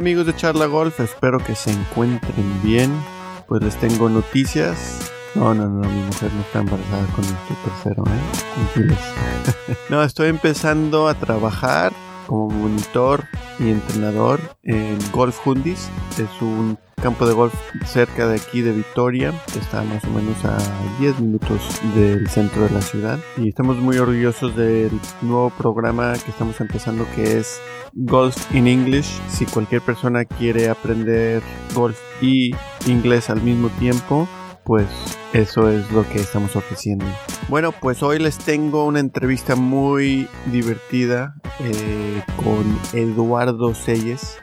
Amigos de Charla Golf, espero que se encuentren bien. Pues les tengo noticias. No, no, no, mi mujer no está embarazada con el tercero, ¿eh? No, estoy empezando a trabajar como monitor y entrenador en Golf Hundis. Es un campo de golf cerca de aquí de Victoria, que está más o menos a 10 minutos del centro de la ciudad. Y estamos muy orgullosos del nuevo programa que estamos empezando que es Golf in English. Si cualquier persona quiere aprender golf y inglés al mismo tiempo, pues eso es lo que estamos ofreciendo. Bueno, pues hoy les tengo una entrevista muy divertida eh, con Eduardo Selles.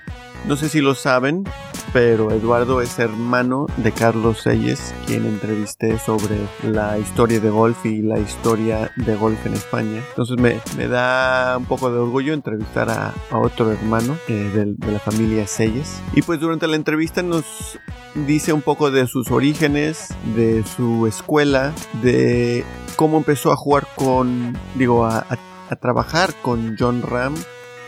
No sé si lo saben, pero Eduardo es hermano de Carlos Selles, quien entrevisté sobre la historia de golf y la historia de golf en España. Entonces me, me da un poco de orgullo entrevistar a, otro hermano eh, de, de, la familia Selles. Y pues durante la entrevista nos dice un poco de sus orígenes, de su escuela, de cómo empezó a jugar con, digo, a, a, trabajar con John Ram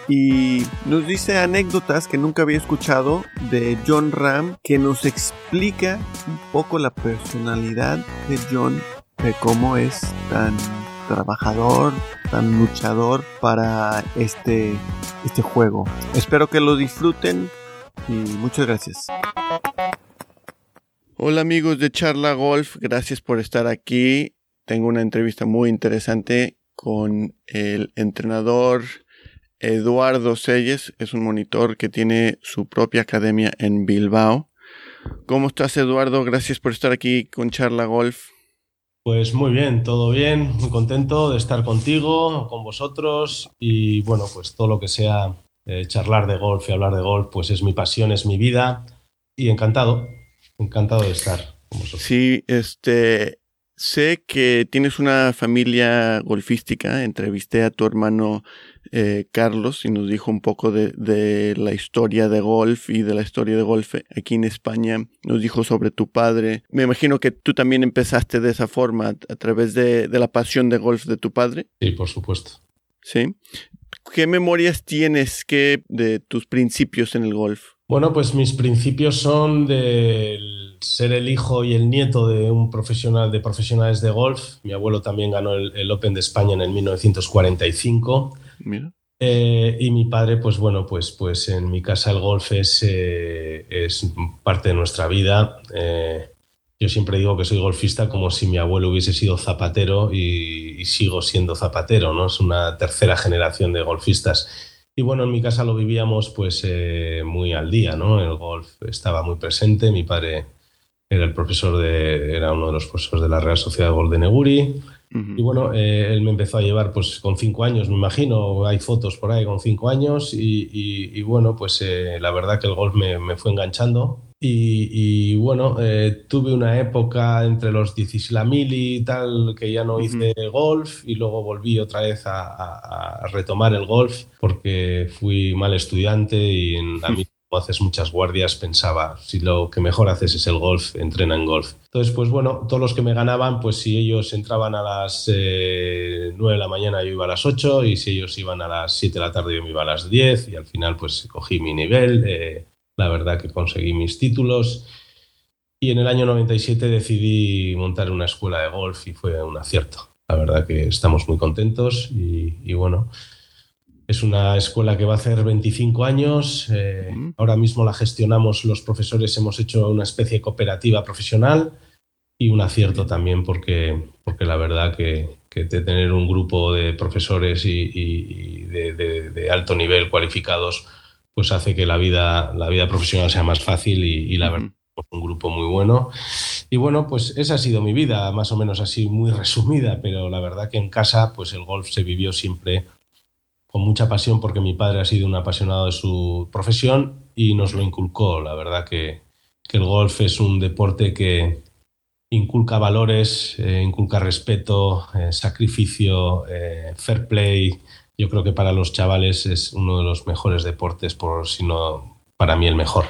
y nos dice anécdotas que nunca había escuchado de John Ram que nos explica un poco la personalidad de John, de cómo es tan trabajador, tan luchador para este, este juego. Espero que lo disfruten y muchas gracias. Hola amigos de Charla Golf, gracias por estar aquí. Tengo una entrevista muy interesante con el entrenador Eduardo Selles, es un monitor que tiene su propia academia en Bilbao. ¿Cómo estás Eduardo? Gracias por estar aquí con Charla Golf. Pues muy bien, todo bien, muy contento de estar contigo, con vosotros y bueno, pues todo lo que sea eh, charlar de golf y hablar de golf, pues es mi pasión, es mi vida y encantado, Encantado de estar con vosotros. Sí, este, sé que tienes una familia golfística. Entrevisté a tu hermano eh, Carlos y nos dijo un poco de, de, la historia de golf y de la historia de golf aquí en España. Nos dijo sobre tu padre. Me imagino que tú también empezaste de esa forma, a, través de, de la pasión de golf de tu padre. Sí, por supuesto. Sí. ¿Qué memorias tienes que de tus principios en el golf? Bueno, pues mis principios son de ser el hijo y el nieto de un profesional de profesionales de golf. Mi abuelo también ganó el, Open de España en el 1945. Mira. Eh, y mi padre, pues bueno, pues, pues en mi casa el golf es, eh, es parte de nuestra vida. Eh, yo siempre digo que soy golfista como si mi abuelo hubiese sido zapatero y, sigo siendo zapatero, ¿no? Es una tercera generación de golfistas. Y bueno, en mi casa lo vivíamos pues eh, muy al día, ¿no? El golf estaba muy presente, mi padre era el profesor de, era uno de los profesores de la Real Sociedad de Golf de Neguri. Y bueno, eh, él me empezó a llevar pues con cinco años, me imagino, hay fotos por ahí con cinco años. Y, bueno, pues eh, la verdad que el golf me, me fue enganchando. Y, bueno, eh, tuve una época entre los 16 la mili y tal que ya no hice golf. Y luego volví otra vez a, retomar el golf porque fui mal estudiante y en, a mí haces muchas guardias pensaba si lo que mejor haces es el golf, entrena en golf. Entonces, pues bueno, todos los que me ganaban, pues si ellos entraban a las 9 eh, de la mañana yo iba a las 8 y si ellos iban a las 7 de la tarde yo me iba a las 10 y al final pues cogí mi nivel. Eh, la verdad que conseguí mis títulos. Y en el año 97 decidí montar una escuela de golf y fue un acierto. La verdad que estamos muy contentos y, bueno, es una escuela que va a hacer 25 años. Eh, ahora mismo la gestionamos los profesores, hemos hecho una especie de cooperativa profesional y un acierto también porque, porque la verdad que, que de tener un grupo de profesores y, de, alto nivel cualificados pues hace que la vida, la vida profesional sea más fácil y, la verdad, un grupo muy bueno. Y bueno, pues esa ha sido mi vida, más o menos así muy resumida, pero la verdad que en casa, pues el golf se vivió siempre con mucha pasión porque mi padre ha sido un apasionado de su profesión y nos lo inculcó. La verdad que, el golf es un deporte que inculca valores, eh, inculca respeto, eh, sacrificio, eh, fair play, yo creo que para los chavales es uno de los mejores deportes, por si no para mí el mejor,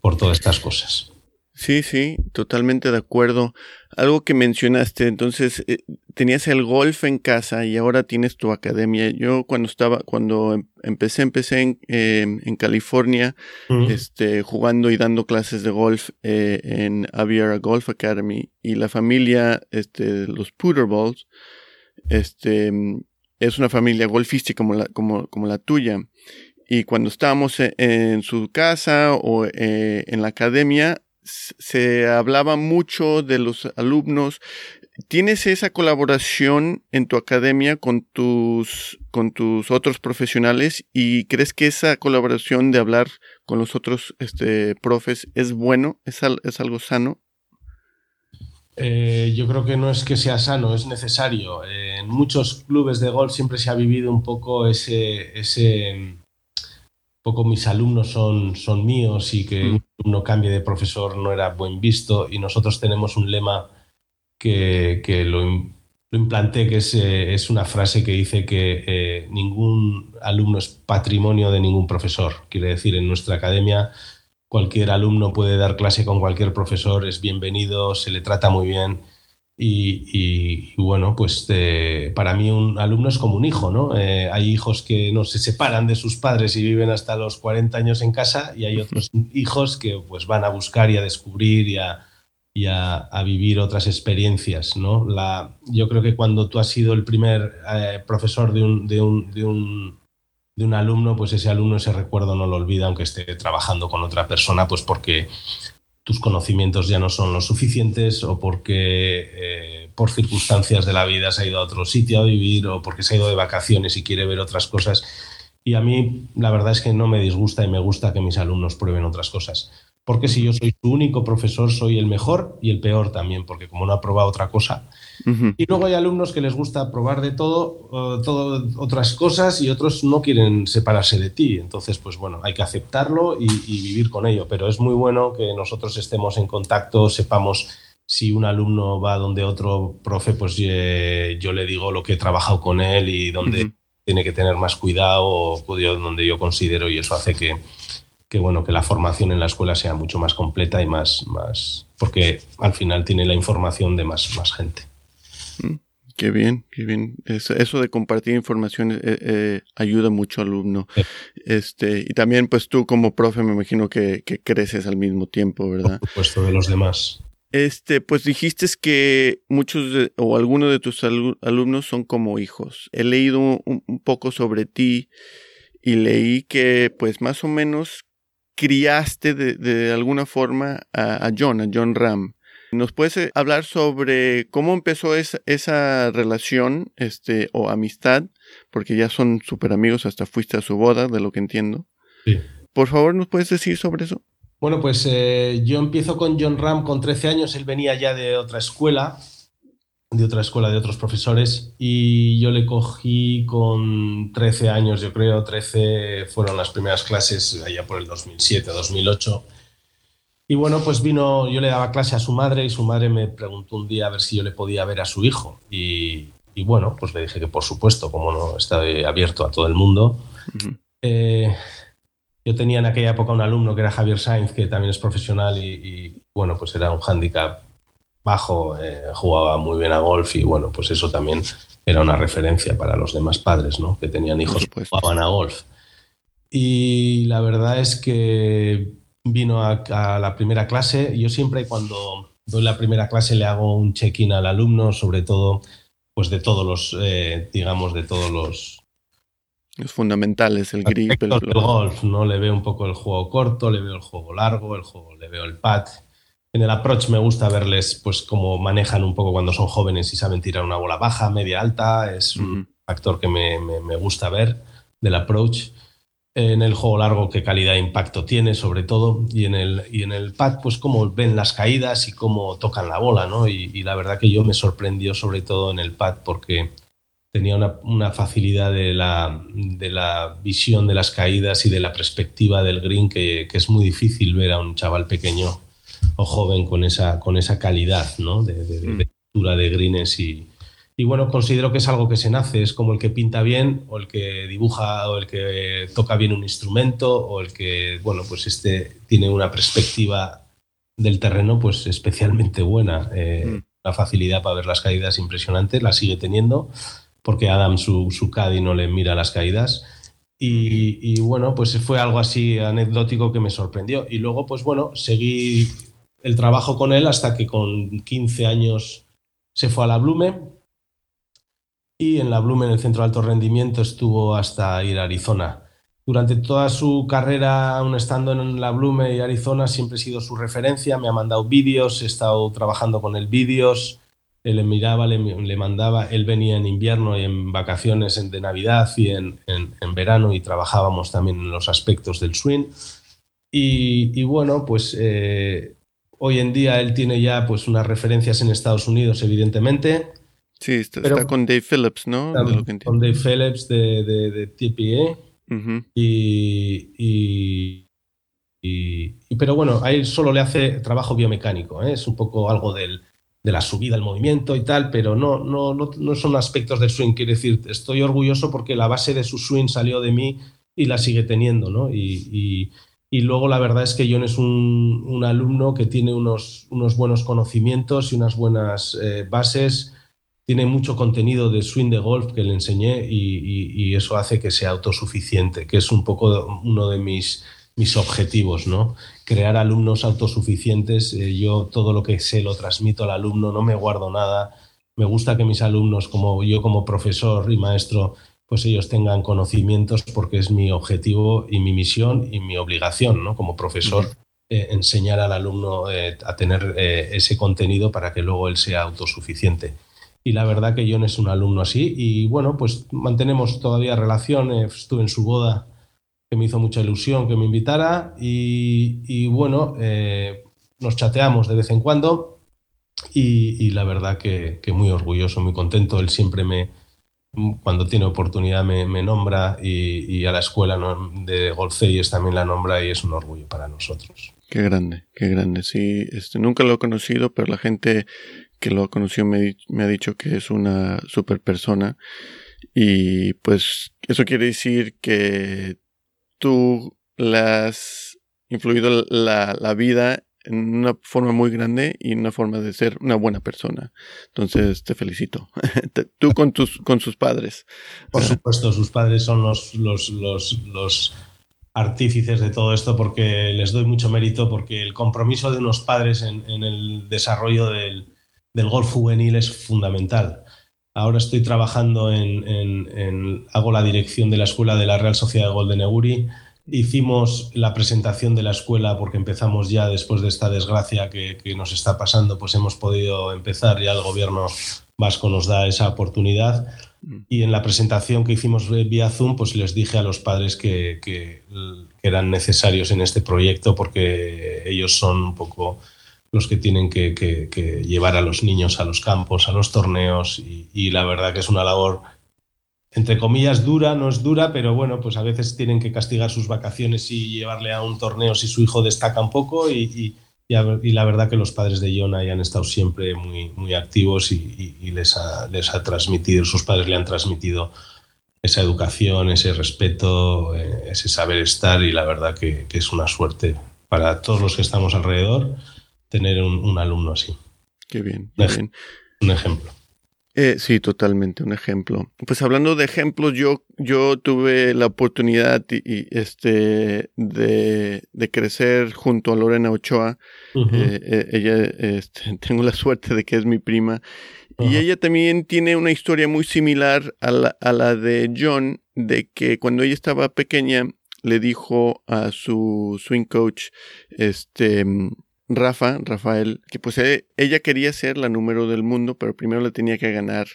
por todas estas cosas. Sí, sí, totalmente de acuerdo. Algo que mencionaste, entonces eh, tenías el golf en casa y ahora tienes tu academia. Yo cuando estaba, cuando em, empecé, empecé en, em, en California, este, jugando y dando clases de golf eh, en Aviara Golf Academy y la familia, este, los Balls, este, es una familia golfística como la, como, como la tuya. Y cuando estábamos e, en, su casa o eh, en la academia, se hablaba mucho de los alumnos. ¿Tienes esa colaboración en tu academia con tus, con tus otros profesionales y crees que esa colaboración de hablar con los otros este, profes es bueno? ¿Es, es algo sano? Eh, yo creo que no es que sea sano, es necesario. en muchos clubes de golf siempre se ha vivido un poco ese, ese poco mis alumnos son, son míos y que uno mm. cambie de profesor no era buen visto y nosotros tenemos un lema que, que lo, lo, implanté, que es, eh, es, una frase que dice que eh, ningún alumno es patrimonio de ningún profesor. Quiere decir, en nuestra academia cualquier alumno puede dar clase con cualquier profesor, es bienvenido, se le trata muy bien y, bueno, pues eh, para mí un alumno es como un hijo, ¿no? Eh, hay hijos que no se separan de sus padres y viven hasta los 40 años en casa y hay otros hijos que pues van a buscar y a descubrir y a, a, vivir otras experiencias, ¿no? La, yo creo que cuando tú has sido el primer eh, profesor de un, de, un, de, un, de un alumno, pues ese alumno ese recuerdo no lo olvida aunque esté trabajando con otra persona, pues porque tus conocimientos ya no son los suficientes o porque eh, por circunstancias de la vida se ha ido a otro sitio a vivir o porque se ha ido de vacaciones y quiere ver otras cosas. Y a mí la verdad es que no me disgusta y me gusta que mis alumnos prueben otras cosas. Porque si yo soy su único profesor, soy el mejor y el peor también, porque como no ha probado otra cosa. Y luego hay alumnos que les gusta probar de todo, todo, otras cosas y otros no quieren separarse de ti. Entonces, pues bueno, hay que aceptarlo y, vivir con ello. Pero es muy bueno que nosotros estemos en contacto, sepamos si un alumno va donde otro profe, pues yo le digo lo que he trabajado con él y donde tiene que tener más cuidado o donde yo considero y eso hace que que bueno, que la formación en la escuela sea mucho más completa y más, más porque al final tiene la información de más, más gente. Mm, qué bien, qué bien. Eso, de compartir información eh, eh, ayuda mucho al alumno. Este, y también, pues tú como profe, me imagino que, creces al mismo tiempo, ¿verdad? Por supuesto, de los demás. Este, pues dijiste que muchos o algunos de tus alumnos son como hijos. He leído un, un, poco sobre ti y leí que, pues más o menos criaste de, alguna forma a, John, a John Ram. ¿Nos puedes eh, hablar sobre cómo empezó esa, esa relación este, o amistad? Porque ya son súper amigos, hasta fuiste a su boda, de lo que entiendo. Sí. Por favor, ¿nos puedes decir sobre eso? Bueno, pues eh, yo empiezo con John Ram con 13 años, él venía ya de otra escuela de otra escuela, de otros profesores, y yo le cogí con 13 años, yo creo, 13 fueron las primeras clases allá por el 2007, 2008. Y bueno, pues vino, yo le daba clase a su madre y su madre me preguntó un día a ver si yo le podía ver a su hijo. Y, bueno, pues le dije que por supuesto, como no estaba abierto a todo el mundo. Eh, yo tenía en aquella época un alumno que era Javier Sainz, que también es profesional y, y bueno, pues era un hándicap bajo, eh, jugaba muy bien a golf y bueno, pues eso también era una referencia para los demás padres, ¿no? Que tenían hijos que jugaban a golf. Y la verdad es que vino a, la primera clase. Yo siempre cuando doy la primera clase le hago un check-in al alumno, sobre todo, pues de todos los, eh, digamos, de todos los... Los fundamentales, el grip, el, el golf, ¿no? Le veo un poco el juego corto, le veo el juego largo, el juego, le veo el pad en el approach me gusta verles pues cómo manejan un poco cuando son jóvenes y saben tirar una bola baja, media, alta. Es un factor que me, gusta ver del approach. En el juego largo, qué calidad de impacto tiene, sobre todo. Y en el, y en el pad, pues cómo ven las caídas y cómo tocan la bola, ¿no? Y, la verdad que yo me sorprendió sobre todo en el pad porque tenía una, facilidad de la, de la, visión de las caídas y de la perspectiva del green que, que es muy difícil ver a un chaval pequeño o joven con esa, con esa calidad ¿no? de, de, de, mm. de greens y, y bueno, considero que es algo que se nace, es como el que pinta bien, o el que dibuja, o el que toca bien un instrumento, o el que, bueno, pues este tiene una perspectiva del terreno, pues especialmente buena. Eh, mm. La facilidad para ver las caídas impresionante, la sigue teniendo, porque Adam, su, su caddy, no le mira las caídas. Y, y, bueno, pues fue algo así anecdótico que me sorprendió. Y luego, pues bueno, seguí el trabajo con él hasta que con 15 años se fue a la Blume. Y en la Blume, en el centro de alto rendimiento, estuvo hasta ir a Arizona durante toda su carrera, aún estando en la Blume y Arizona, siempre he sido su referencia. Me ha mandado vídeos, he estado trabajando con él vídeos. Le miraba, le, mandaba. Él venía en invierno y en vacaciones de Navidad y en, verano y trabajábamos también en los aspectos del swing. Y, bueno, pues eh, hoy en día él tiene ya pues unas referencias en Estados Unidos, evidentemente. Sí, está, con Dave Phillips, ¿no? con Dave Phillips de, de, de TPA y, y, pero bueno, a él solo le hace trabajo biomecánico, ¿eh? es un poco algo del, de la subida, el movimiento y tal, pero no, no, no, son aspectos del swing. Quiere decir, estoy orgulloso porque la base de su swing salió de mí y la sigue teniendo, ¿no? Y, y luego la verdad es que John es un, un, alumno que tiene unos, unos buenos conocimientos y unas buenas eh, bases tiene mucho contenido de swing de golf que le enseñé y, eso hace que sea autosuficiente, que es un poco uno de mis, mis objetivos, ¿no? Crear alumnos autosuficientes. Eh, yo todo lo que sé lo transmito al alumno, no me guardo nada. Me gusta que mis alumnos, como yo como profesor y maestro, pues ellos tengan conocimientos porque es mi objetivo y mi misión y mi obligación, ¿no? Como profesor, eh, enseñar al alumno eh, a tener ese contenido para que luego él sea autosuficiente. Y la verdad que John es un alumno así y bueno, pues mantenemos todavía relación, eh, estuve en su boda que me hizo mucha ilusión que me invitara y, bueno, eh, nos chateamos de vez en cuando y, la verdad que, muy orgulloso, muy contento, él siempre me, cuando tiene oportunidad me, nombra y, a la escuela de Golfeyes también la nombra y es un orgullo para nosotros. Qué grande, qué grande. Sí, este, nunca lo he conocido, pero la gente que lo conoció me, ha dicho que es una super persona. Y pues eso quiere decir que tú le has influido la, la vida en una forma muy grande y una forma de ser una buena persona. Entonces te felicito. Tú con tus con sus padres. Por supuesto, sus padres son los, los, los, los, artífices de todo esto porque les doy mucho mérito porque el compromiso de unos padres en, en el desarrollo del, del golf juvenil es fundamental. Ahora estoy trabajando en, hago la dirección de la escuela de la Real Sociedad de Golf de. Hicimos la presentación de la escuela porque empezamos ya después de esta desgracia que, nos está pasando, pues hemos podido empezar, ya el gobierno vasco nos da esa oportunidad. Y en la presentación que hicimos vía Zoom, pues les dije a los padres que, que eran necesarios en este proyecto porque ellos son un poco los que tienen que, llevar a los niños a los campos, a los torneos, y, la verdad que es una labor, entre comillas, dura, no es dura, pero bueno, pues a veces tienen que castigar sus vacaciones y llevarle a un torneo si su hijo destaca un poco, y, la verdad que los padres de John han estado siempre muy, muy activos y, les, ha, les ha transmitido, sus padres le han transmitido esa educación, ese respeto, eh, ese saber estar, y la verdad que, que es una suerte para todos los que estamos alrededor tener un, alumno así. Qué bien. Un ejemplo. Eh, sí, totalmente, un ejemplo. Pues hablando de ejemplos, yo, yo tuve la oportunidad y, este, de, de, crecer junto a Lorena Ochoa. Eh, eh, ella, este, tengo la suerte de que es mi prima. Y ella también tiene una historia muy similar a la, a la de John, de que cuando ella estaba pequeña le dijo a su swing coach, este, Rafa, Rafael, que pues eh, ella quería ser la número del mundo, pero primero le tenía que ganar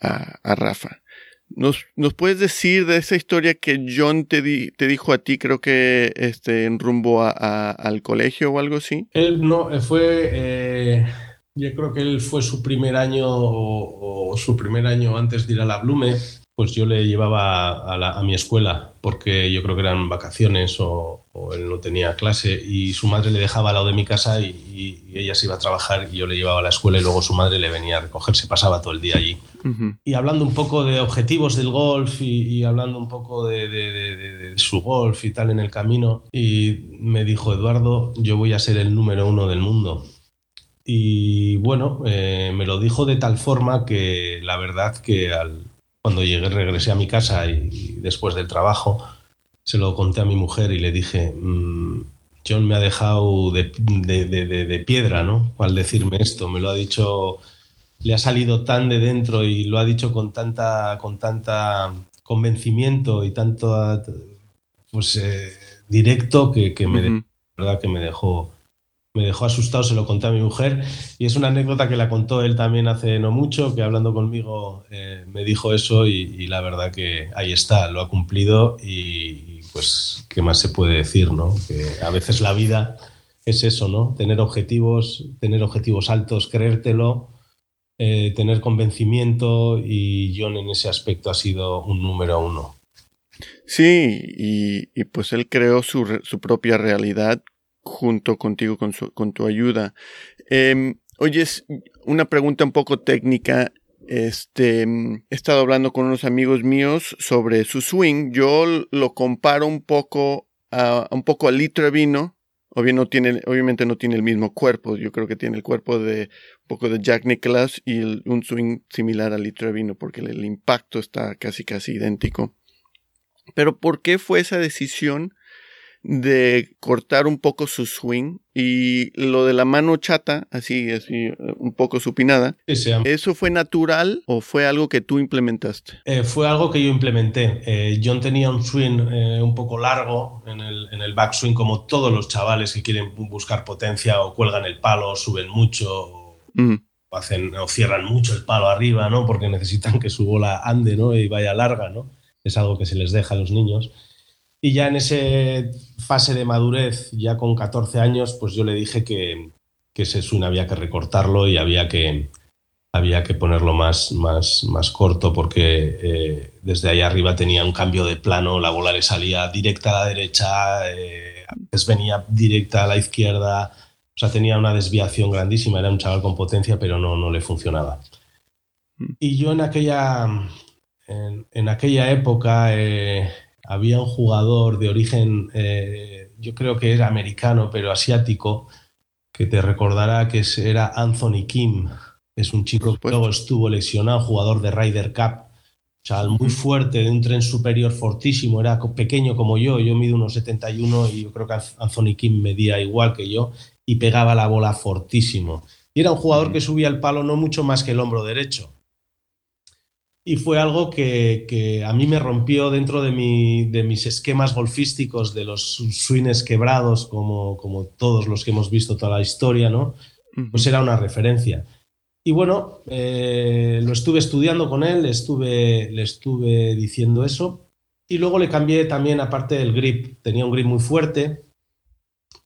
a, Rafa. ¿Nos, ¿Nos, puedes decir de esa historia que John te, te dijo a ti, creo que este, en rumbo a, al colegio o algo así? Él no, eh, fue, eh, yo creo que él fue su primer año o, su primer año antes de ir a la Blume, pues yo le llevaba a, mi escuela porque yo creo que eran vacaciones o, él no tenía clase y su madre le dejaba al lado de mi casa y, ella se iba a trabajar y yo le llevaba a la escuela y luego su madre le venía a recoger, se pasaba todo el día allí. y hablando un poco de objetivos del golf y, hablando un poco de, su golf y tal en el camino. Y me dijo, Eduardo, yo voy a ser el número uno del mundo. Y bueno, eh, me lo dijo de tal forma que la verdad que al, cuando llegué, regresé a mi casa y, después del trabajo, se lo conté a mi mujer y le dije, mm, John me ha dejado de, de, piedra, ¿no? Al decirme esto, me lo ha dicho le ha salido tan de dentro y lo ha dicho con tanta, con tanta convencimiento y tanto pues, eh, directo que, me, ¿verdad? que me dejó me dejó asustado, se lo conté a mi mujer y es una anécdota que la contó él también hace no mucho, que hablando conmigo eh, me dijo eso y, la verdad que ahí está, lo ha cumplido y, pues qué más se puede decir, ¿no? Que a veces la vida es eso, ¿no? Tener objetivos, tener objetivos altos, creértelo eh, tener convencimiento y John en ese aspecto ha sido un número uno. Sí, y, pues él creó su, propia realidad junto contigo, con, con tu ayuda. Eh, oye, una pregunta un poco técnica. Este, he estado hablando con unos amigos míos sobre su swing. Yo lo comparo un poco a un poco al litro de vino no tiene, obviamente no tiene el mismo cuerpo. Yo creo que tiene el cuerpo de un poco de Jack Nicklaus y un swing similar al litro de vino porque el, impacto está casi casi idéntico. Pero ¿por qué fue esa decisión de cortar un poco su swing y lo de la mano chata, así, así, un poco supinada, ¿eso fue natural o fue algo que tú implementaste? Eh, fue algo que yo implementé. Eh, John tenía un swing eh, un poco largo en el, en el backswing, como todos los chavales que quieren buscar potencia o cuelgan el palo, o suben mucho, o, hacen, o cierran mucho el palo arriba, ¿no? Porque necesitan que su bola ande, ¿no? Y vaya larga, ¿no? Es algo que se les deja a los niños. Y ya en esa fase de madurez, ya con 14 años, pues yo le dije que, que ese swing había que recortarlo y había que, había que ponerlo más, más, más corto porque eh, desde ahí arriba tenía un cambio de plano, la bola le salía directa a la derecha, eh, venía directa a la izquierda, o sea, tenía una desviación grandísima, era un chaval con potencia, pero no, no le funcionaba. Mm. Y yo en aquella, en, aquella época... Eh, había un jugador de origen, eh, yo creo que era americano, pero asiático, que te recordará que era Anthony Kim. Es un chico que luego estuvo lesionado, jugador de Ryder Cup. Chaval muy fuerte, de un tren superior fortísimo, era pequeño como yo, yo mido unos 71 y yo creo que Anthony Kim medía igual que yo y pegaba la bola fortísimo. Y era un jugador que subía el palo no mucho más que el hombro derecho y fue algo que, a mí me rompió dentro de, de, mis esquemas golfísticos, de los swings quebrados, como, como todos los que hemos visto toda la historia, ¿no? Pues era una referencia. Y bueno, eh, lo estuve estudiando con él, estuve, le estuve diciendo eso. Y luego le cambié también, aparte del grip, tenía un grip muy fuerte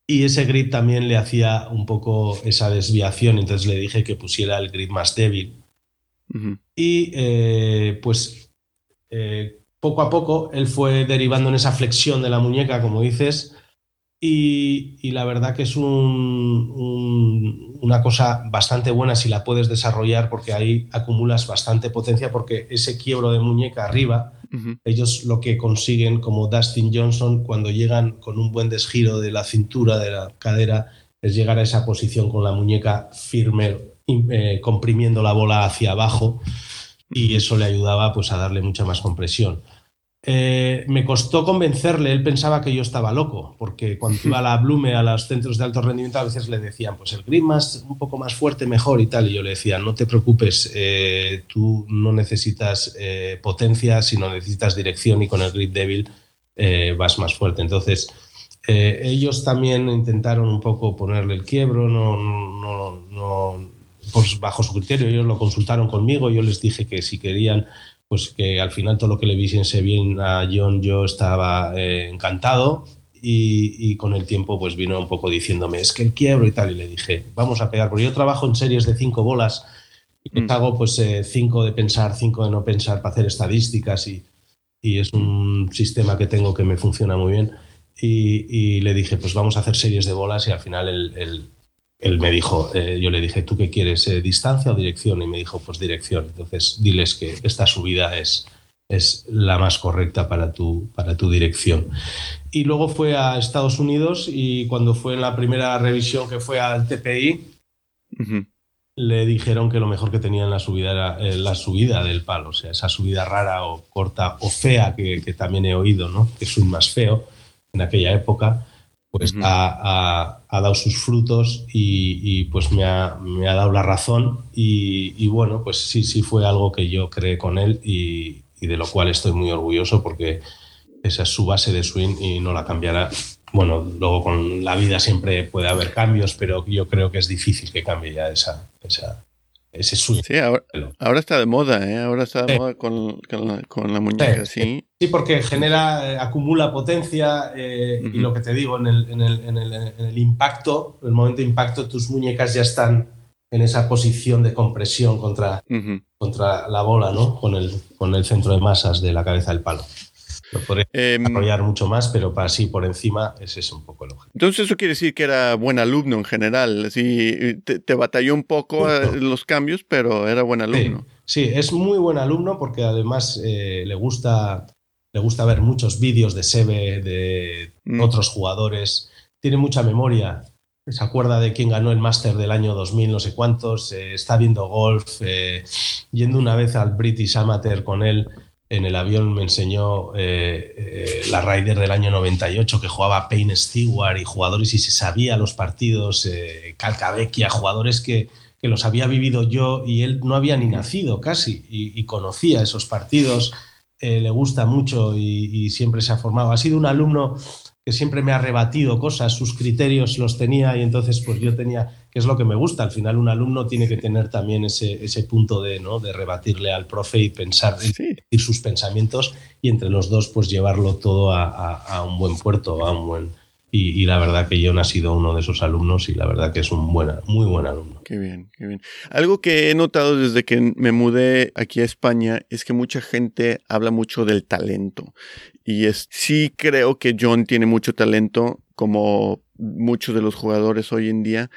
y ese grip también le hacía un poco esa desviación, entonces le dije que pusiera el grip más débil y eh, pues eh, poco a poco él fue derivando en esa flexión de la muñeca, como dices, y, la verdad que es una cosa bastante buena si la puedes desarrollar porque ahí acumulas bastante potencia porque ese quiebro de muñeca arriba, ellos lo que consiguen como Dustin Johnson cuando llegan con un buen desgiro de la cintura, de la cadera, es llegar a esa posición con la muñeca firme eh, comprimiendo la bola hacia abajo y eso le ayudaba pues, a darle mucha más compresión. Eh, me costó convencerle, él pensaba que yo estaba loco, porque cuando iba a la Blume, a los centros de alto rendimiento, a veces le decían, pues el grip más, un poco más fuerte, mejor y tal, y yo le decía, no te preocupes, eh, tú no necesitas potencia, sino necesitas dirección y con el grip débil vas más fuerte. Entonces, ellos también intentaron un poco ponerle el quiebro, no, no, no pues bajo su criterio, ellos lo consultaron conmigo, yo les dije que si querían, pues que al final todo lo que le visiese bien a John, yo estaba eh, encantado. Y, con el tiempo pues vino un poco diciéndome, es que el quiebro y tal, y le dije, vamos a pegar, porque yo trabajo en series de cinco bolas, y mm. hago pues eh, cinco de pensar, cinco de no pensar para hacer estadísticas y, y es un sistema que tengo que me funciona muy bien. Y, le dije, pues vamos a hacer series de bolas y al final el, él me dijo, eh, yo le dije, ¿tú qué quieres, eh, distancia o dirección? Y me dijo, pues dirección. Entonces, diles que esta subida es, es la más correcta para tu, para tu dirección. Y luego fue a Estados Unidos y cuando fue en la primera revisión que fue al TPI, le dijeron que lo mejor que tenía en la subida era eh, la subida del palo, o sea, esa subida rara o corta o fea que, también he oído, ¿no? que es un más feo en aquella época pues ha, dado sus frutos y, pues me ha, dado la razón y, bueno, pues sí, sí fue algo que yo creé con él y, de lo cual estoy muy orgulloso porque esa es su base de swing y no la cambiará. Bueno, luego con la vida siempre puede haber cambios, pero yo creo que es difícil que cambie ya esa, esa, ese swing. Sí, ahora, está de moda, ¿eh? ahora está de moda con, la, muñeca, sí. Sí. porque genera, eh, acumula potencia eh, y lo que te digo, en el, en, el, en, el, impacto, en el momento de impacto, tus muñecas ya están en esa posición de compresión contra, contra la bola, ¿no? Con el, con el centro de masas de la cabeza del palo. Lo podría desarrollar mucho más, pero para sí por encima ese es un poco el objetivo. Entonces eso quiere decir que era buen alumno en general. Así, te, batalló un poco los cambios, pero era buen alumno. Sí, es muy buen alumno porque además eh, le, gusta, le gusta ver muchos vídeos de Sebe, de mm. otros jugadores. Tiene mucha memoria. Se acuerda de quién ganó el máster del año 2000, no sé cuántos. Eh, está viendo golf. Eh, yendo una vez al British Amateur con él en el avión me enseñó eh, eh, la Ryder del año 98 que jugaba Payne Stewart y jugadores y se sabía los partidos, Calcavecchia, jugadores que, que, los había vivido yo y él no había ni nacido casi y, conocía esos partidos, eh, le gusta mucho y, y, siempre se ha formado. Ha sido un alumno que siempre me ha rebatido cosas, sus criterios los tenía y entonces pues yo tenía, que es lo que me gusta, al final un alumno tiene que tener también ese, ese punto de, ¿no? de rebatirle al profe y pensar, y sus pensamientos y entre los dos pues llevarlo todo a, a, un buen puerto, a un buen... Y, la verdad que John ha sido uno de esos alumnos y la verdad que es un buena, muy buen alumno. Qué bien, qué bien. Algo que he notado desde que me mudé aquí a España es que mucha gente habla mucho del talento y es, sí creo que John tiene mucho talento, como muchos de los jugadores hoy en día,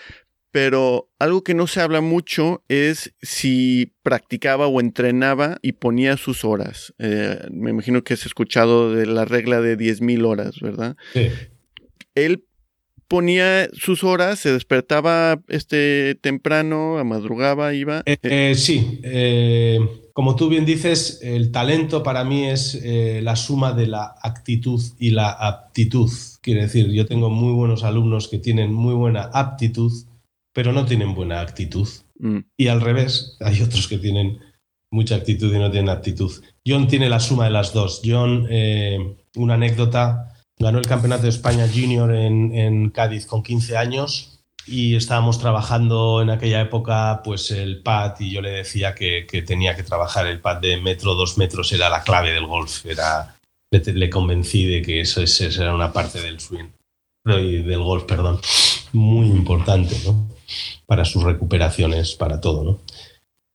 pero algo que no se habla mucho es si practicaba o entrenaba y ponía sus horas. Eh, me imagino que has escuchado de la regla de 10.000 horas, ¿verdad? Sí. Él ponía sus horas, se despertaba este temprano, madrugaba, iba. Eh, eh, sí, como tú bien dices, el talento para mí es eh, la suma de la actitud y la aptitud. Quiere decir, yo tengo muy buenos alumnos que tienen muy buena aptitud, pero no tienen buena actitud. Mm. Y al revés, hay otros que tienen mucha actitud y no tienen aptitud. John tiene la suma de las dos. John, eh, una anécdota, ganó el Campeonato de España Junior en, en Cádiz con 15 años y estábamos trabajando en aquella época pues el pad y yo le decía que, tenía que trabajar el pad de metro, dos metros era la clave del golf, era, le, convencí de que eso, era una parte del swing, del golf, perdón, muy importante ¿no? para sus recuperaciones, para todo. ¿no?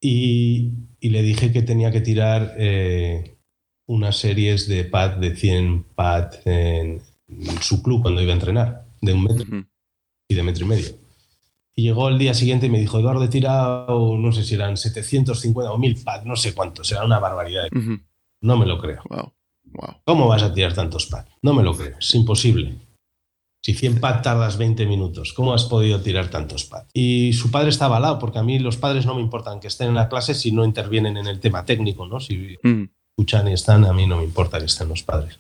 Y, le dije que tenía que tirar eh, unas series de pad de 100 pad en, su club cuando iba a entrenar, de un metro y de metro y medio. Y llegó el día siguiente y me dijo, Eduardo, he tirado, no sé si eran 750 o 1000 pads, no sé cuántos, era una barbaridad. No me lo creo. ¿Cómo vas a tirar tantos pads? No me lo creo, es imposible. Si 100 pads tardas 20 minutos, ¿cómo has podido tirar tantos pads? Y su padre estaba al lado, porque a mí los padres no me importan que estén en la clase si no intervienen en el tema técnico, ¿no? Si escuchan y están, a mí no me importa que estén los padres.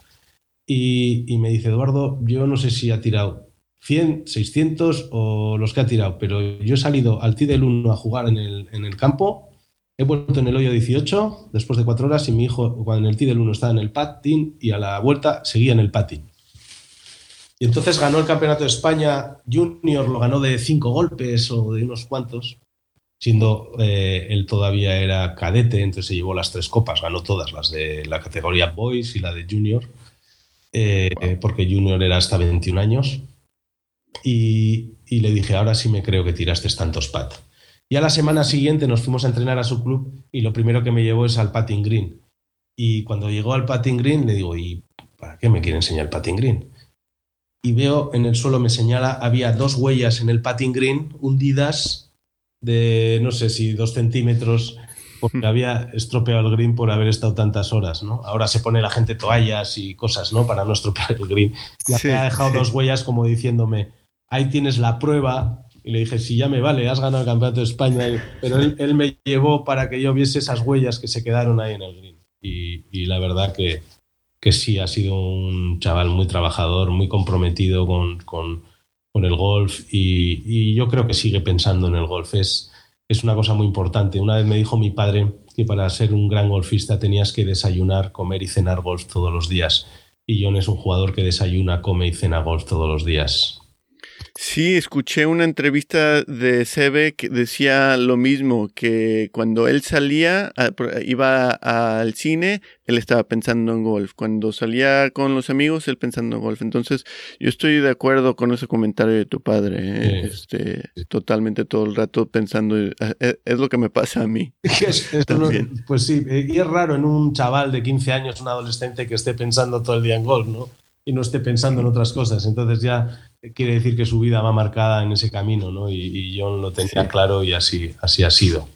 Y, me dice, Eduardo, yo no sé si ha tirado 100, 600 o los que ha tirado, pero yo he salido al T del 1 a jugar en el, campo, he vuelto en el hoyo 18 después de cuatro horas y mi hijo cuando en el T del 1 estaba en el patín y a la vuelta seguía en el patín. Y entonces ganó el Campeonato de España Junior, lo ganó de cinco golpes o de unos cuantos, siendo eh, él todavía era cadete, entonces se llevó las tres copas, ganó todas, las de la categoría Boys y la de Junior, eh, porque Junior era hasta 21 años. Y, le dije, ahora sí me creo que tiraste tantos pat. Y a la semana siguiente nos fuimos a entrenar a su club y lo primero que me llevó es al patting green. Y cuando llegó al patting green le digo, ¿y para qué me quiere enseñar el patting green? y veo en el suelo, me señala, había dos huellas en el patin green hundidas de, no sé si dos centímetros, porque había estropeado el green por haber estado tantas horas, ¿no? Ahora se pone la gente toallas y cosas, ¿no? Para no estropear el green. Y sí, ha dejado dos huellas como diciéndome, ahí tienes la prueba. Y le dije, sí, ya me vale, has ganado el Campeonato de España. Pero él, me llevó para que yo viese esas huellas que se quedaron ahí en el green. Y, la verdad que, que, sí, ha sido un chaval muy trabajador, muy comprometido con, con, con el golf y, yo creo que sigue pensando en el golf. Es, es una cosa muy importante. Una vez me dijo mi padre que para ser un gran golfista tenías que desayunar, comer y cenar golf todos los días. Y John es un jugador que desayuna, come y cena golf todos los días. Sí, escuché una entrevista de Sebe que decía lo mismo, que cuando él salía, iba al cine, él estaba pensando en golf. Cuando salía con los amigos, él pensando en golf. Entonces, yo estoy de acuerdo con ese comentario de tu padre. ¿eh? Este, totalmente todo el rato pensando, eh, eh, es, lo que me pasa a mí. pues sí, y es raro en un chaval de 15 años, un adolescente que esté pensando todo el día en golf, ¿no? Y no esté pensando en otras cosas. Entonces ya quiere decir que su vida va marcada en ese camino, ¿no? Y, John lo tenía claro y así, así ha sido.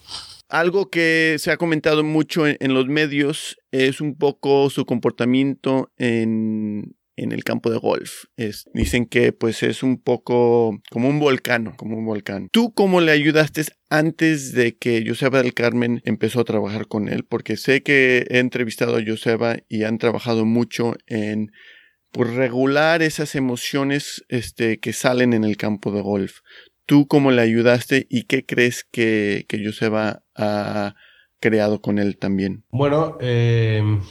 Algo que se ha comentado mucho en, los medios es un poco su comportamiento en, el campo de golf. Es, dicen que pues es un poco como un volcán, como un volcán. ¿Tú cómo le ayudaste antes de que Joseba del Carmen empezó a trabajar con él? Porque sé que he entrevistado a Joseba y han trabajado mucho en por regular esas emociones este, que salen en el campo de golf. ¿Tú cómo le ayudaste y qué crees que, que Joseba ha creado con él también? Bueno, em,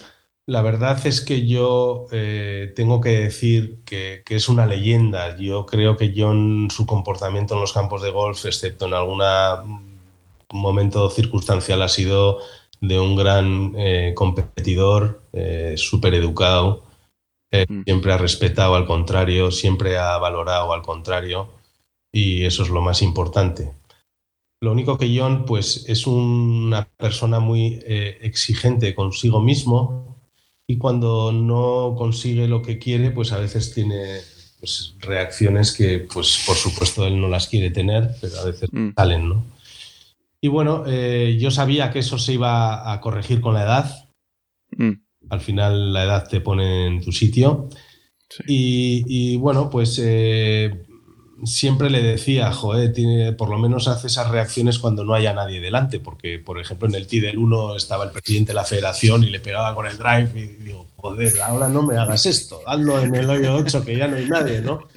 la verdad es que yo eh, tengo que decir que, que, es una leyenda. Yo creo que John, su comportamiento en los campos de golf, excepto en algún momento circunstancial, ha sido de un gran eh, competidor, eh, súper educado eh, mm. Siempre ha respetado al contrario, siempre ha valorado al contrario y eso es lo más importante. Lo único que John pues, es una persona muy eh, exigente consigo mismo y cuando no consigue lo que quiere, pues a veces tiene pues, reacciones que, pues, por supuesto, él no las quiere tener, pero a veces mm. salen, ¿no? Y bueno, eh, yo sabía que eso se iba a corregir con la edad. Mm al final la edad te pone en tu sitio. Y, bueno, pues eh, siempre le decía, joder, tiene, por lo menos hace esas reacciones cuando no haya nadie delante, porque por ejemplo en el T del 1 estaba el presidente de la federación y le pegaba con el drive y digo, joder, ahora no me hagas esto, hazlo en el hoyo 8 que ya no hay nadie, ¿no?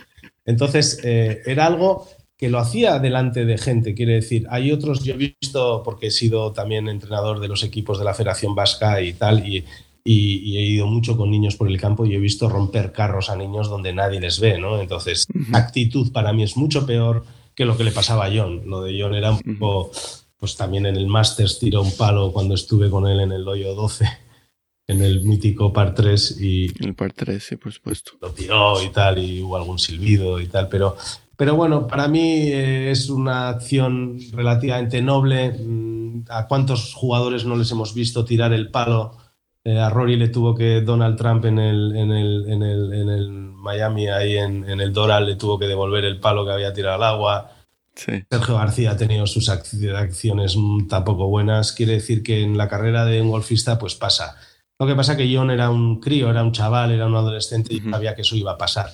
Entonces eh, era algo que lo hacía delante de gente, quiere decir, hay otros, yo he visto, porque he sido también entrenador de los equipos de la Federación Vasca y tal, y y, he ido mucho con niños por el campo y he visto romper carros a niños donde nadie les ve, ¿no? Entonces, actitud para mí es mucho peor que lo que le pasaba a John. Lo de John era un poco, pues también en el Masters tiró un palo cuando estuve con él en el hoyo 12, en el mítico par 3 y... El par 3, sí, por supuesto. Lo tiró y tal, y hubo algún silbido y tal, pero... Pero bueno, para mí eh, es una acción relativamente noble. Mm, ¿A cuántos jugadores no les hemos visto tirar el palo eh, a Rory le tuvo que Donald Trump en el, en el, en el, en el Miami, ahí en, el Doral, le tuvo que devolver el palo que había tirado al agua. Sergio García ha tenido sus acciones tampoco buenas. Quiere decir que en la carrera de un golfista, pues pasa. Lo que pasa es que John era un crío, era un chaval, era un adolescente y sabía que eso iba a pasar.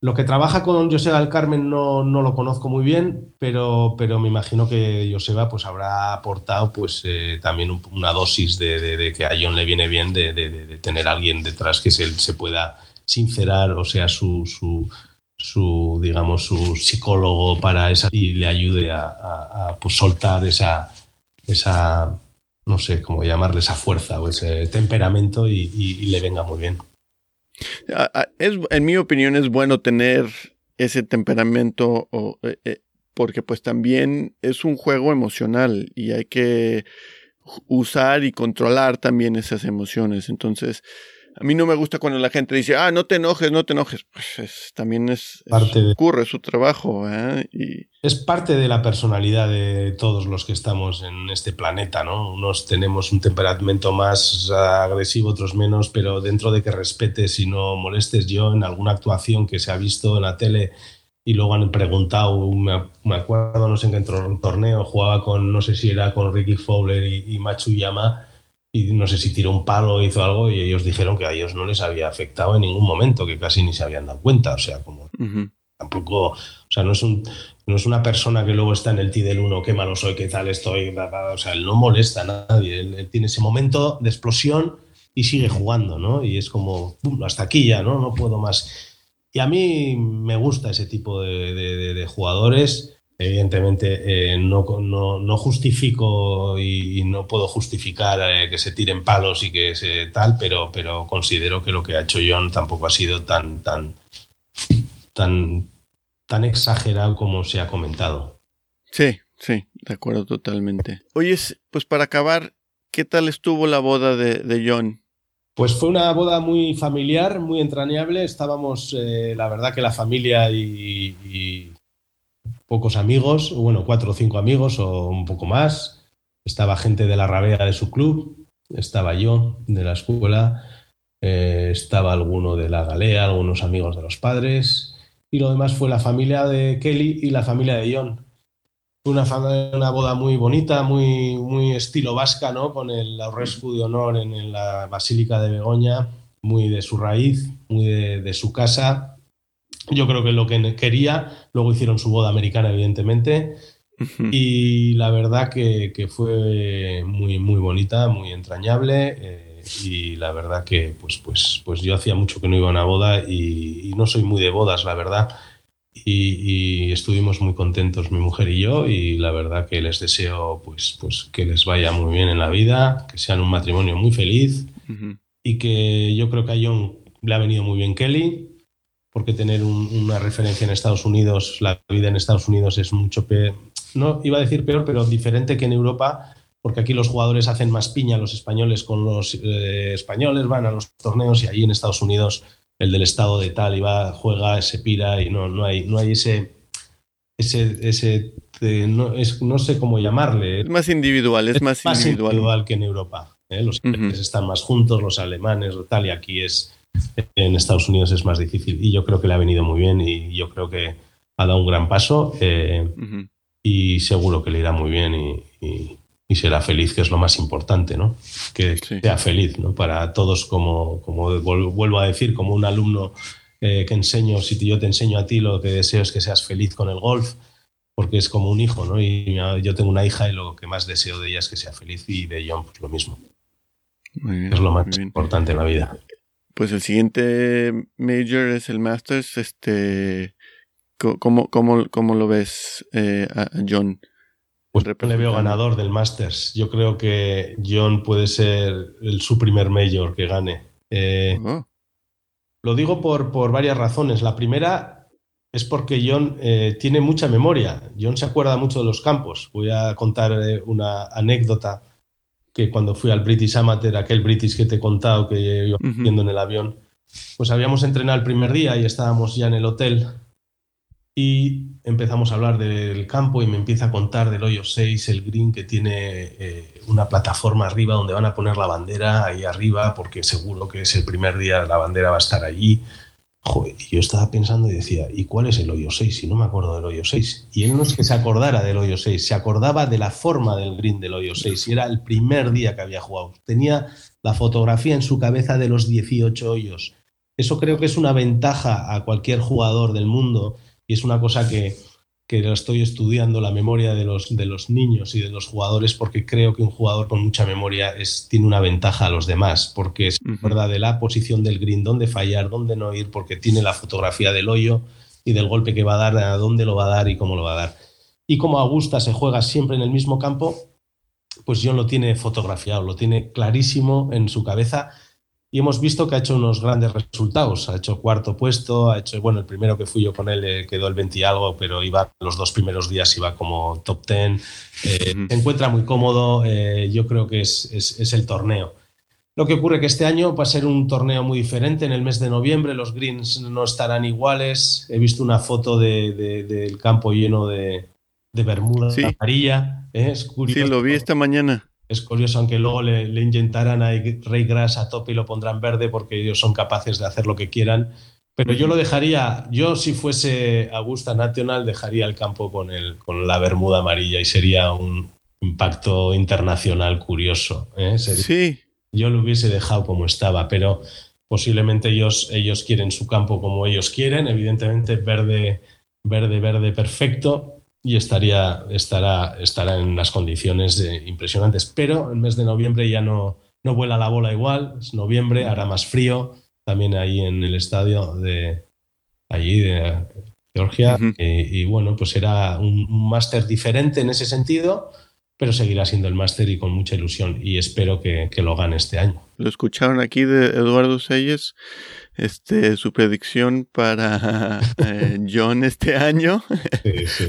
Lo que trabaja con Joseba del Carmen no, no, lo conozco muy bien, pero, pero me imagino que Joseba pues, habrá aportado pues, eh, también una dosis de, que a John le viene bien de, tener a alguien detrás que se, se pueda sincerar, o sea, su, su, su, digamos, su psicólogo para esa y le ayude a, pues, soltar esa, esa, no sé cómo llamarle, esa fuerza o ese temperamento y le venga muy bien. Es, en mi opinión es bueno tener ese temperamento eh, eh, porque pues también es un juego emocional y hay que usar y controlar también esas emociones. Entonces, A mí no me gusta cuando la gente dice, ah, no te enojes, no te enojes. Pues también es, parte de, ocurre su trabajo. ¿eh? Y... Es parte de la personalidad de todos los que estamos en este planeta, ¿no? Unos tenemos un temperamento más agresivo, otros menos, pero dentro de que respetes y no molestes, yo en alguna actuación que se ha visto en la tele y luego han preguntado, me, acuerdo, no sé en qué torneo, jugaba con, no sé si era con Ricky Fowler y, y Matsuyama y no sé si tiró un palo o hizo algo y ellos dijeron que a ellos no les había afectado en ningún momento, que casi ni se habían dado cuenta. O sea, como tampoco, o sea, no es, un, no es una persona que luego está en el T del 1, qué malo soy, qué tal estoy. O sea, él no molesta a nadie. Él, tiene ese momento de explosión y sigue jugando, ¿no? Y es como, hasta aquí ya, ¿no? No puedo más. Y a mí me gusta ese tipo de, de jugadores Evidentemente eh, no, no, justifico y, no puedo justificar eh, que se tiren palos y que se tal, pero, pero considero que lo que ha hecho John tampoco ha sido tan, tan, tan, tan exagerado como se ha comentado. Sí, sí, de acuerdo totalmente. Oye, pues para acabar, ¿qué tal estuvo la boda de, John? Pues fue una boda muy familiar, muy entrañable. Estábamos, eh, la verdad que la familia y pocos amigos, bueno, cuatro o cinco amigos o un poco más. Estaba gente de la rabea de su club, estaba yo de la escuela, eh, estaba alguno de la galea, algunos amigos de los padres, y lo demás fue la familia de Kelly y la familia de John. Una, una boda muy bonita, muy, muy estilo vasca, ¿no? Con el Aurescu de honor en, la Basílica de Begoña, muy de su raíz, muy de su casa, yo creo que lo que quería, luego hicieron su boda americana, evidentemente, y la verdad que, fue muy, muy bonita, muy entrañable, eh, y la verdad que pues, pues, pues yo hacía mucho que no iba a una boda y, no soy muy de bodas, la verdad, y, estuvimos muy contentos mi mujer y yo, y la verdad que les deseo pues, pues que les vaya muy bien en la vida, que sean un matrimonio muy feliz, y que yo creo que a John le ha venido muy bien Kelly, porque tener una referencia en Estados Unidos, la vida en Estados Unidos es mucho peor, no iba a decir peor, pero diferente que en Europa, porque aquí los jugadores hacen más piña, los españoles con los eh, españoles, van a los torneos y ahí en Estados Unidos el del estado de tal y va, juega, se pira y no, no, hay, no hay ese, ese, ese no, es, no sé cómo llamarle. Es más individual, es, más, individual. que en Europa. ¿eh? Los ingleses están más juntos, los alemanes, tal, y aquí es en Estados Unidos es más difícil y yo creo que le ha venido muy bien y yo creo que ha dado un gran paso eh, y seguro que le irá muy bien y, será feliz, que es lo más importante, ¿no? Que sea feliz, ¿no? Para todos, como, como vuelvo a decir, como un alumno eh, que enseño, si yo te enseño a ti, lo que deseo es que seas feliz con el golf, porque es como un hijo, ¿no? Y yo tengo una hija y lo que más deseo de ella es que sea feliz y de John, pues lo mismo. es lo más importante en la vida pues el siguiente Major es el Masters. Este, ¿cómo, cómo, lo ves eh, a John? Pues le veo ganador del Masters. Yo creo que John puede ser el, su primer Major que gane. Eh, oh. Lo digo por, por varias razones. La primera es porque John eh, tiene mucha memoria. John se acuerda mucho de los campos. Voy a contar una anécdota que cuando fui al British Amateur, aquel British que te he contado que iba viendo en el avión, pues habíamos entrenado el primer día y estábamos ya en el hotel y empezamos a hablar del campo y me empieza a contar del hoyo 6, el green que tiene eh, una plataforma arriba donde van a poner la bandera ahí arriba porque seguro que es el primer día la bandera va a estar allí Joder, y yo estaba pensando y decía, ¿y cuál es el hoyo 6? Si no me acuerdo del hoyo 6. Y él no es que se acordara del hoyo 6, se acordaba de la forma del green del hoyo 6. Y era el primer día que había jugado. Tenía la fotografía en su cabeza de los 18 hoyos. Eso creo que es una ventaja a cualquier jugador del mundo y es una cosa que, que lo estoy estudiando, la memoria de los, de los niños y de los jugadores, porque creo que un jugador con mucha memoria es, tiene una ventaja a los demás, porque es verdad de la posición del green, dónde fallar, dónde no ir, porque tiene la fotografía del hoyo y del golpe que va a dar, a dónde lo va a dar y cómo lo va a dar. Y como Augusta se juega siempre en el mismo campo, pues John lo tiene fotografiado, lo tiene clarísimo en su cabeza y hemos visto que ha hecho unos grandes resultados. Ha hecho cuarto puesto, ha hecho, bueno, el primero que fui yo con él eh, quedó el 20 y algo, pero iba los dos primeros días iba como top 10. Eh, se encuentra muy cómodo, eh, yo creo que es, es, el torneo. Lo que ocurre que este año va a ser un torneo muy diferente. En el mes de noviembre los greens no estarán iguales. He visto una foto del campo lleno de, de bermuda amarilla. ¿eh? Es curioso. Sí, lo vi esta mañana. Es curioso, aunque luego le, le inyectarán a Ray Grass a tope y lo pondrán verde porque ellos son capaces de hacer lo que quieran. Pero yo lo dejaría, yo si fuese Augusta National, dejaría el campo con, el, con la bermuda amarilla y sería un impacto internacional curioso. ¿eh? sí. Yo lo hubiese dejado como estaba, pero posiblemente ellos, ellos quieren su campo como ellos quieren, evidentemente verde, verde, verde perfecto y estaría, estará, estará en unas condiciones impresionantes. Pero el mes de noviembre ya no, no vuela la bola igual, es noviembre, hará más frío también ahí en el estadio de allí de Georgia. y, bueno, pues será un, máster diferente en ese sentido, pero seguirá siendo el máster y con mucha ilusión. Y espero que, que, lo gane este año. Lo escucharon aquí de Eduardo Selles este, su predicción para eh, John este año.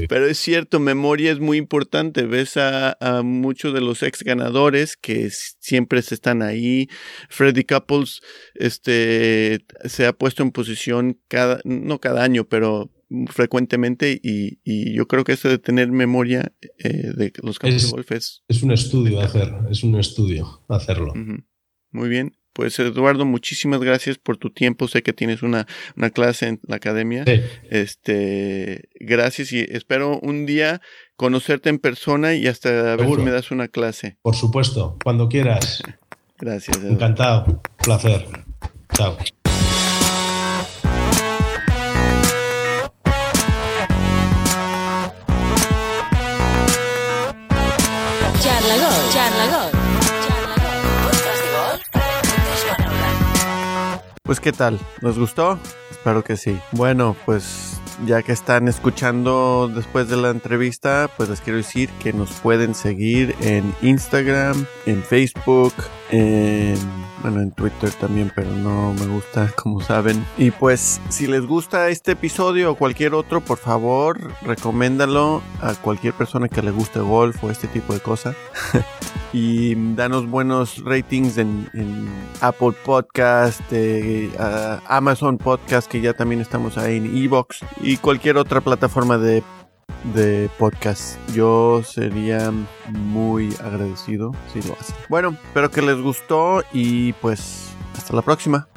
Pero es cierto, memoria es muy importante. Ves a, muchos de los ex ganadores que siempre se están ahí. Freddy Couples este, se ha puesto en posición cada, no cada año, pero frecuentemente y, yo creo que eso de tener memoria eh, de los campos de golf es... Es un estudio hacer, es un estudio hacerlo. Muy bien. Pues Eduardo, muchísimas gracias por tu tiempo. Sé que tienes una, clase en la academia. Este, gracias y espero un día conocerte en persona y hasta a ver si me das una clase. Por supuesto, cuando quieras. gracias. Encantado. Placer. Chao. Pues qué tal, ¿nos gustó? Espero que sí. Bueno, pues ya que están escuchando después de la entrevista, pues les quiero decir que nos pueden seguir en Instagram, en Facebook, en bueno, en Twitter también, pero no me gusta, como saben. Y pues, si les gusta este episodio o cualquier otro, por favor, recomiéndalo a cualquier persona que le guste golf o este tipo de cosas. y danos buenos ratings en, Apple Podcast, eh, Amazon Podcast, que ya también estamos ahí en Evox y cualquier otra plataforma de de podcast. Yo sería muy agradecido si lo hacen. Bueno, espero que les gustó y pues hasta la próxima.